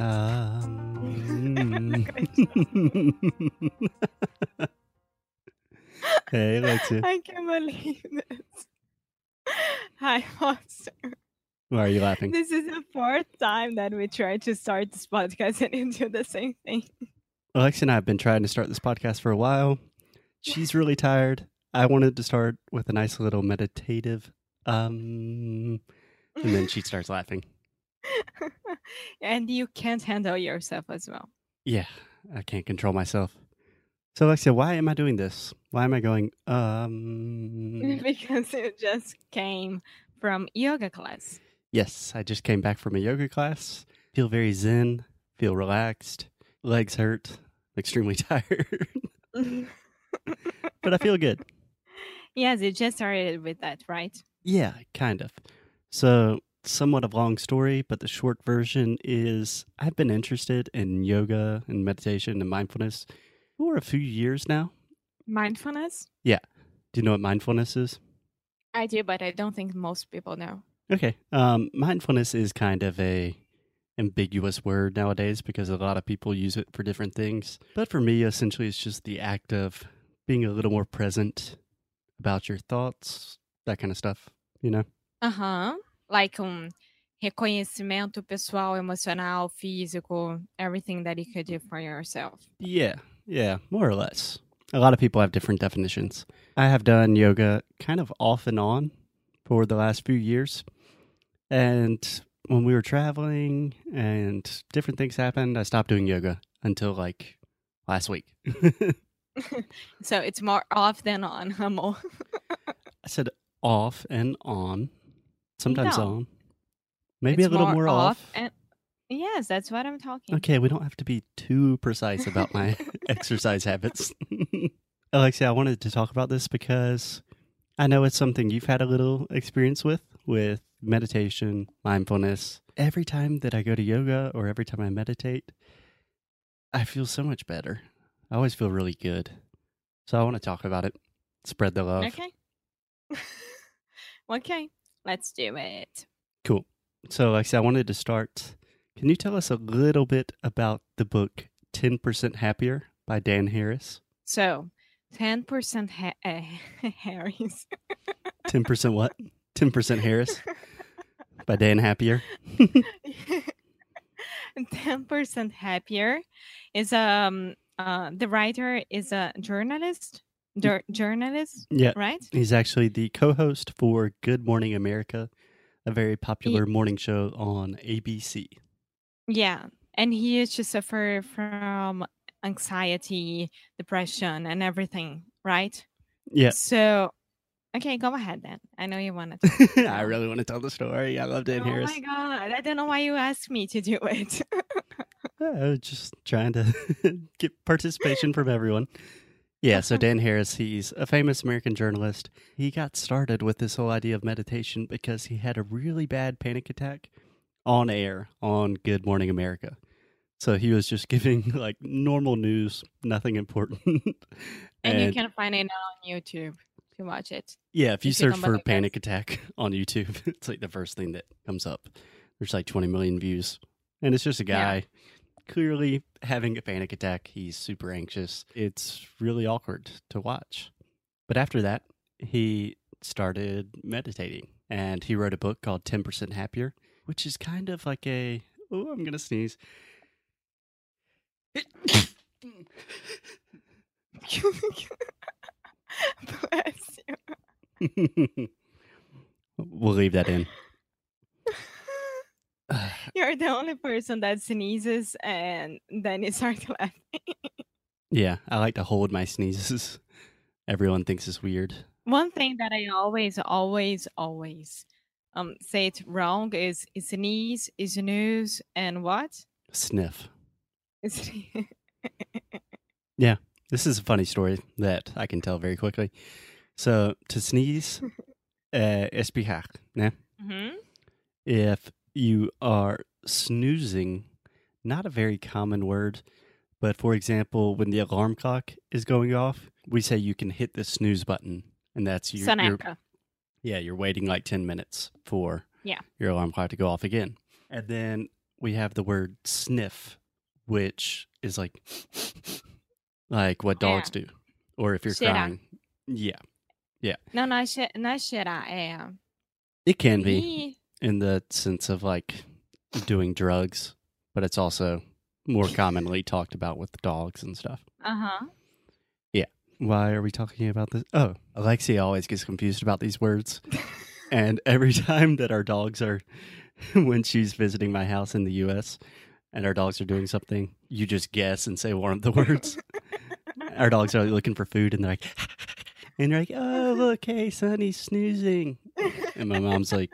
Um, hey, Alexia. I can't believe this. Hi, Foster. Why are you laughing? This is the fourth time that we try to start this podcast and you do the same thing. Alexia and I have been trying to start this podcast for a while. She's really tired. I wanted to start with a nice little meditative um and then she starts laughing. and you can't handle yourself as well. Yeah, I can't control myself. So Alexia, why am I doing this? Why am I going um because you just came from yoga class. Yes, I just came back from a yoga class. Feel very zen, feel relaxed. Legs hurt. extremely tired. but I feel good. yes, you just started with that, right? Yeah, kind of. So, somewhat of a long story, but the short version is I've been interested in yoga and meditation and mindfulness for a few years now. Mindfulness? Yeah. Do you know what mindfulness is? I do, but I don't think most people know. Okay. Um, mindfulness is kind of a ambiguous word nowadays because a lot of people use it for different things. But for me, essentially, it's just the act of being a little more present about your thoughts, that kind of stuff. You know? Aham. Like um reconhecimento pessoal, emocional, físico, everything that you could do for yourself. Yeah, yeah, more or less. A lot of people have different definitions. I have done yoga kind of off and on for the last few years. And when we were traveling and different things happened, I stopped doing yoga until like last week. So it's more off than on, amor. I said off and on, sometimes on. Maybe It's a little more, off. and yes, that's what I'm talking. Okay, we don't have to be too precise about my exercise habits. Alexia, I wanted to talk about this because I know it's something you've had a little experience with, with meditation, mindfulness. Every time that I go to yoga or every time I meditate, I feel so much better. I always feel really good. So I want to talk about it, spread the love. Okay. okay, let's do it. Cool. So, like I said, I wanted to start. Can you tell us a little bit about the book 10% Happier by Dan Harris? So, 10% ha- uh, Harry's. 10% what? 10% Harris by Dan Happier. 10% happier is um uh the writer is a journalist Jour- journalist Yeah. right He's actually the co host for Good Morning America, a very popular morning show on ABC. yeah and he used to suffer from anxiety depression and everything right Yeah. so okay go ahead then i know you want to I really want to tell the story. I love Dan oh Harris. my god i don't know why you asked me to do it I was just trying to get participation from everyone. Yeah, so Dan Harris, he's a famous American journalist. He got started with this whole idea of meditation because he had a really bad panic attack on air on Good Morning America. So he was just giving like normal news, nothing important. and you can find it now on youtube to watch it yeah, if you if search don't for panic attack on YouTube, it's like the first thing that comes up. There's like 20 million views. And it's just a Yeah. Clearly having a panic attack. He's super anxious. It's really awkward to watch. But after that, he started meditating and he wrote a book called 10% Happier, which is kind of like a oh, I'm going to sneeze. bless you we'll leave that in. You're the only person that sneezes and then you start laughing. Yeah, I like to hold my sneezes. Everyone thinks it's weird. One thing that I always, always, always um say it wrong is sneeze, is snooze, and what? Sniff. yeah, This is a funny story that I can tell very quickly. So to sneeze, uh, is né? Mhm. If you are snoozing, not a very common word, but for example, when the alarm clock is going off, we say you can hit the snooze button, and that's your, your yeah, you're waiting like ten minutes for Yeah. your alarm clock to go off again, and then we have the word sniff, which is like like what dogs do, or if you're crying, yeah, yeah. No, é, che- não é cheirar, é. it can be. In the sense of like doing drugs, but it's also more commonly talked about with dogs and stuff. Uh huh. Yeah. Why are we talking about this? Oh, Alexia always gets confused about these words. and every time that our dogs are, when she's visiting my house in the US and our dogs are doing something, you just guess and say one of the words. our dogs are looking for food and they're like, and you're like, oh, look, hey, Sonny's snoozing. And my mom's like,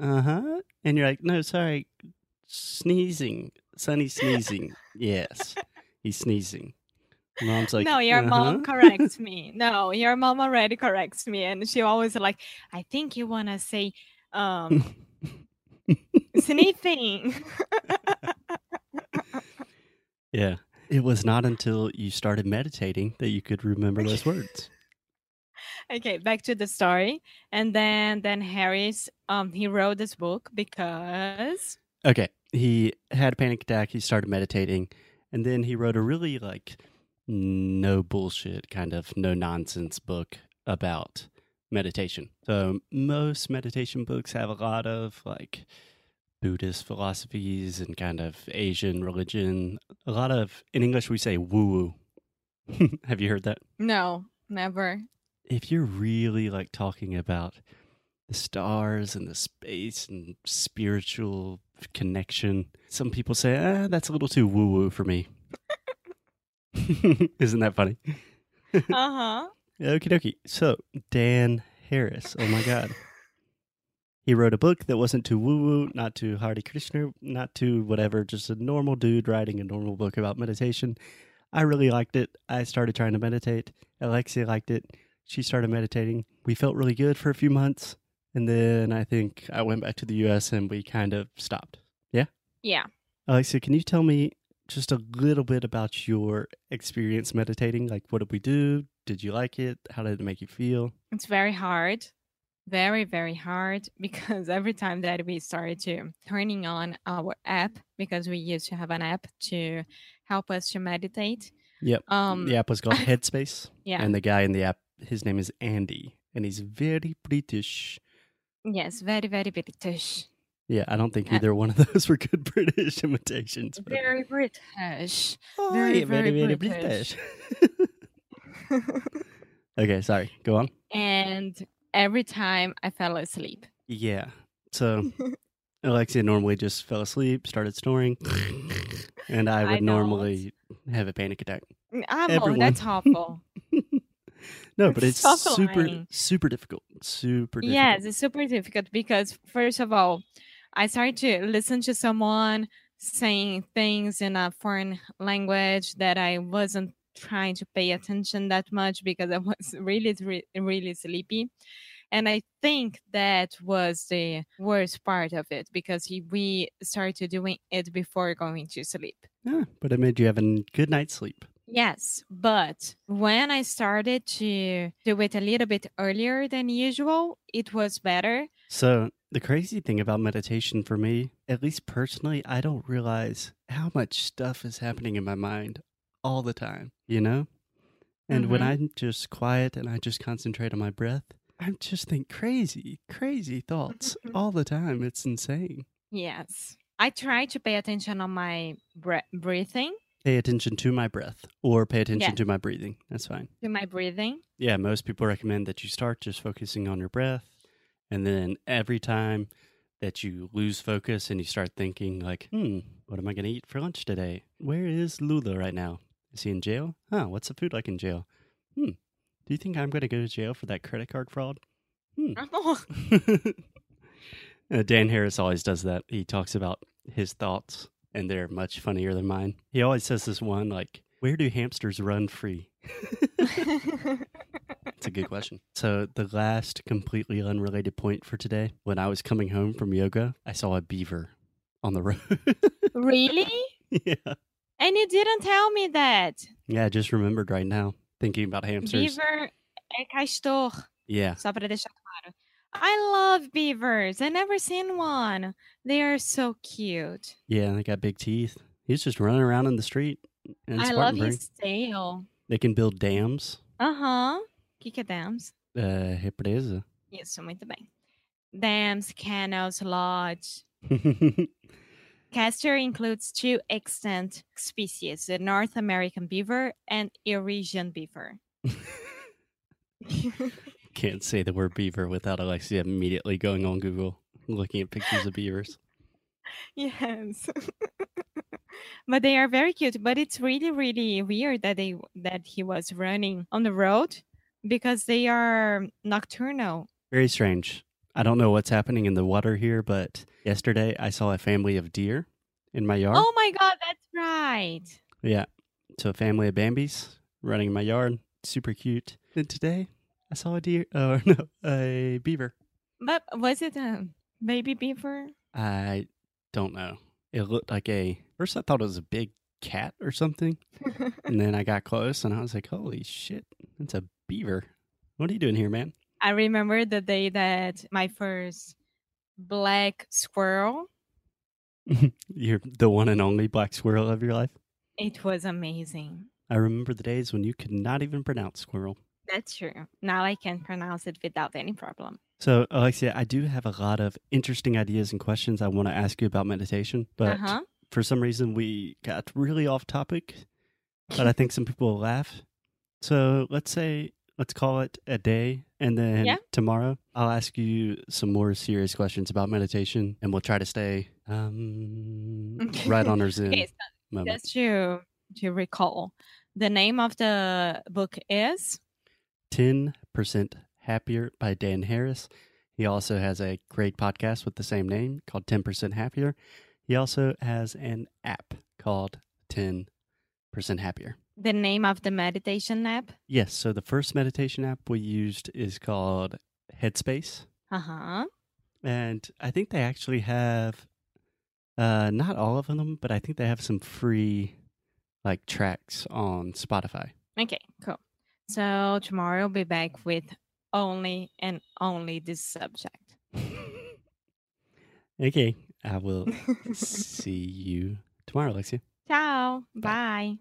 uh huh. And you're like, no, sorry, sneezing. Sonny's sneezing. Yes, he's sneezing. Mom's like, no, your "Uh-huh." mom corrects me. No, your mom already corrects me, and she always like, I think you wanna say, um, sniffing. Yeah. It was not until you started meditating that you could remember those words. Okay, back to the story, and then Dan Harris, um, he wrote this book because Okay. He had a panic attack. He started meditating. And then he wrote a really like no bullshit kind of no nonsense book about meditation. So most meditation books have a lot of like Buddhist philosophies and kind of Asian religion. A lot of, in English, we say woo woo. have you heard that? no, never. If you're really like talking about the stars and the space and spiritual connection, some people say, ah, that's a little too woo woo for me. Isn't that funny? Uh huh. Okie dokie. So, Dan Harris. Oh my God. He wrote a book that wasn't too woo woo, not too Hare Krishna, not too whatever, just a normal dude writing a normal book about meditation. I really liked it. I started trying to meditate. Alexia liked it. She started meditating. We felt really good for a few months. And then I think I went back to the US and we kind of stopped. Yeah. Yeah. Alexia, can you tell me just a little bit about your experience meditating? Like, what did we do? Did you like it? How did it make you feel? It's very hard. Very, very hard because every time that we started to turning on our app, because we used to have an app to help us to meditate. Yep. Um the app was called Headspace. yeah. And the guy in the app, his name is Andy. And he's very British. yes, very, very British. Yeah, I don't think either one of those were good British imitations. But Very British. Oh, very, yeah, very British. okay, sorry. Go on. and every time I fell asleep. Yeah. So Alexia normally just fell asleep, started snoring, and I I would don't. normally have a panic attack. Mm, Everyone. that's awful. No, but it's Stop super, lying. super difficult. Super difficult. yes, it's super difficult because first of all, I started to listen to someone saying things in a foreign language that I wasn't trying to pay attention that much because I was really, really sleepy. And I think that was the worst part of it because we started doing it before going to sleep. Yeah, but it made you have a good night's sleep. Yes, but when I started to do it a little bit earlier than usual, it was better. So, the crazy thing about meditation for me, at least personally, I don't realize how much stuff is happening in my mind all the time, you know? And when Mhm. I'm just quiet and I just concentrate on my breath, I just think crazy, crazy thoughts all the time. It's insane. Yes. I try to pay attention on my bre- breathing, Pay attention to my breath or pay attention Yeah. to my breathing. That's fine. to my breathing. Yeah, most people recommend that you start just focusing on your breath. And then every time that you lose focus and you start thinking, like, hmm, what am I going to eat for lunch today? Where is Lula right now? Is he in jail? Huh, what's the food like in jail? Hmm, do you think I'm going to go to jail for that credit card fraud? Hmm. Oh, Uh, Dan Harris always does that. He talks about his thoughts, and they're much funnier than mine. He always says this one like, "Where do hamsters run free?" It's a good question. So the last completely unrelated point for today, when I was coming home from yoga, I saw a beaver on the road. really? yeah. And you didn't tell me that. Yeah, I just remembered right now thinking about hamsters. Beaver eh, é castor. Yeah. Só para deixar claro. I love beavers. I never seen one. They are so cute. Yeah, they got big teeth. He's just running around in the street. in I love his tail. They can build dams. Aham. O que, que é dams? Uh, represa. Isso, muito bem. Dams, canals, lodge. Castor includes two extant species, the North American beaver and Eurasian beaver. Can't say the word beaver without Alexia immediately going on Google, looking at pictures of beavers. yes. but they are very cute, but it's really really weird that they that he was running on the road because they are nocturnal. Very strange. I don't know what's happening in the water here, but yesterday I saw a family of deer in my yard. Oh my god, that's right. Yeah. So a family of Bambis running in my yard. Super cute. And today I saw a deer, or oh, no, a beaver. But was it a baby beaver? I don't know. It looked like a, first I thought it was a big cat or something. and then I got close and I was like, holy shit, that's a beaver. What are you doing here, man? I remember the day that my first black squirrel. You're the one and only black squirrel of your life. It was amazing. I remember the days when you could not even pronounce squirrel. That's true. Now I can pronounce it without any problem. So, Alexia, I do have a lot of interesting ideas and questions I want to ask you about meditation, but uh-huh. for some reason we got really off topic. But I think some people will laugh. So let's say let's call it a day, and then Yeah. tomorrow I'll ask you some more serious questions about meditation, and we'll try to stay um, right on our Zen Okay, so moment. just to to recall, the name of the book is Ten percent happier by Dan Harris. He also has a great podcast with the same name called Ten Percent Happier. He also has an app called Ten Percent Happier. the name of the meditation app. Yes. So the first meditation app we used is called Headspace. Uh huh. And I think they actually have uh not all of them, but I think they have some free like tracks on Spotify. Okay, cool. So tomorrow I'll be back with only and only this subject. okay. I will see you tomorrow, Alexia. Ciao. Bye.